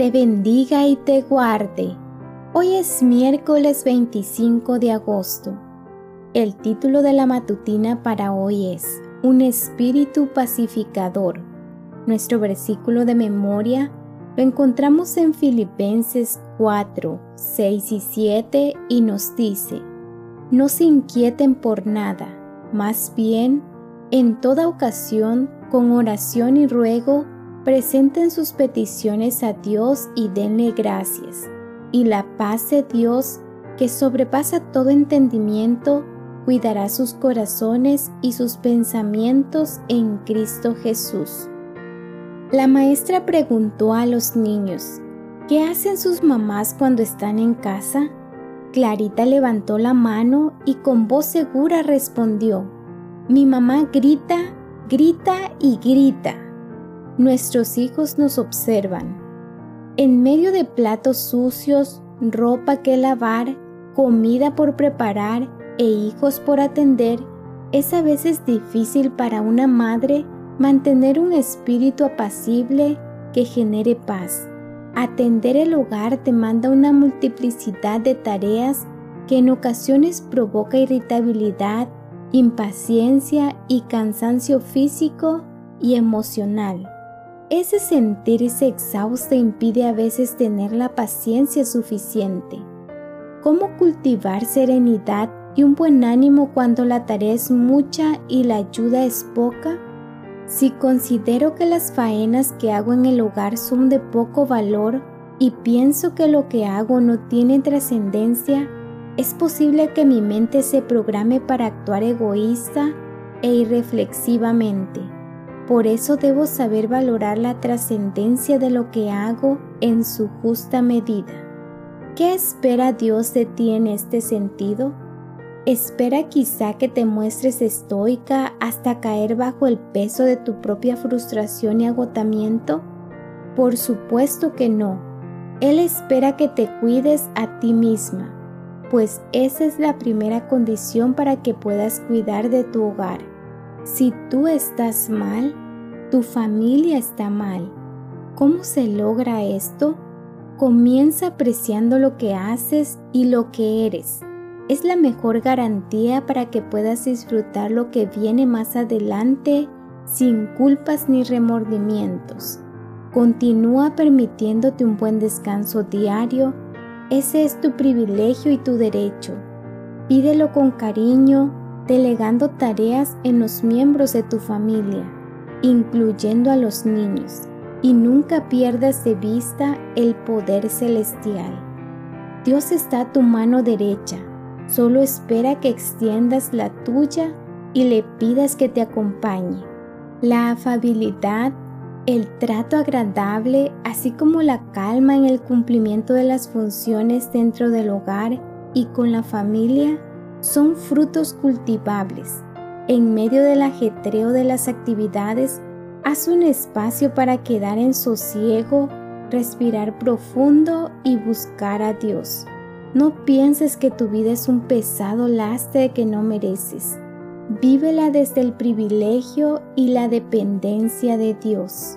te bendiga y te guarde. Hoy es miércoles 25 de agosto. El título de la matutina para hoy es Un espíritu pacificador. Nuestro versículo de memoria lo encontramos en Filipenses 4, 6 y 7 y nos dice, No se inquieten por nada, más bien, en toda ocasión, con oración y ruego, presenten sus peticiones a Dios y denle gracias. Y la paz de Dios, que sobrepasa todo entendimiento, cuidará sus corazones y sus pensamientos en Cristo Jesús. La maestra preguntó a los niños, ¿qué hacen sus mamás cuando están en casa? Clarita levantó la mano y con voz segura respondió, mi mamá grita, grita y grita nuestros hijos nos observan. En medio de platos sucios, ropa que lavar, comida por preparar e hijos por atender, es a veces difícil para una madre mantener un espíritu apacible que genere paz. Atender el hogar demanda una multiplicidad de tareas que en ocasiones provoca irritabilidad, impaciencia y cansancio físico y emocional. Ese sentirse exhausta impide a veces tener la paciencia suficiente. ¿Cómo cultivar serenidad y un buen ánimo cuando la tarea es mucha y la ayuda es poca? Si considero que las faenas que hago en el hogar son de poco valor y pienso que lo que hago no tiene trascendencia, es posible que mi mente se programe para actuar egoísta e irreflexivamente. Por eso debo saber valorar la trascendencia de lo que hago en su justa medida. ¿Qué espera Dios de ti en este sentido? ¿Espera quizá que te muestres estoica hasta caer bajo el peso de tu propia frustración y agotamiento? Por supuesto que no. Él espera que te cuides a ti misma, pues esa es la primera condición para que puedas cuidar de tu hogar. Si tú estás mal, tu familia está mal. ¿Cómo se logra esto? Comienza apreciando lo que haces y lo que eres. Es la mejor garantía para que puedas disfrutar lo que viene más adelante sin culpas ni remordimientos. Continúa permitiéndote un buen descanso diario. Ese es tu privilegio y tu derecho. Pídelo con cariño, delegando tareas en los miembros de tu familia incluyendo a los niños, y nunca pierdas de vista el poder celestial. Dios está a tu mano derecha, solo espera que extiendas la tuya y le pidas que te acompañe. La afabilidad, el trato agradable, así como la calma en el cumplimiento de las funciones dentro del hogar y con la familia, son frutos cultivables en medio del ajetreo de las actividades, haz un espacio para quedar en sosiego, respirar profundo y buscar a Dios. No pienses que tu vida es un pesado lastre que no mereces. Vívela desde el privilegio y la dependencia de Dios.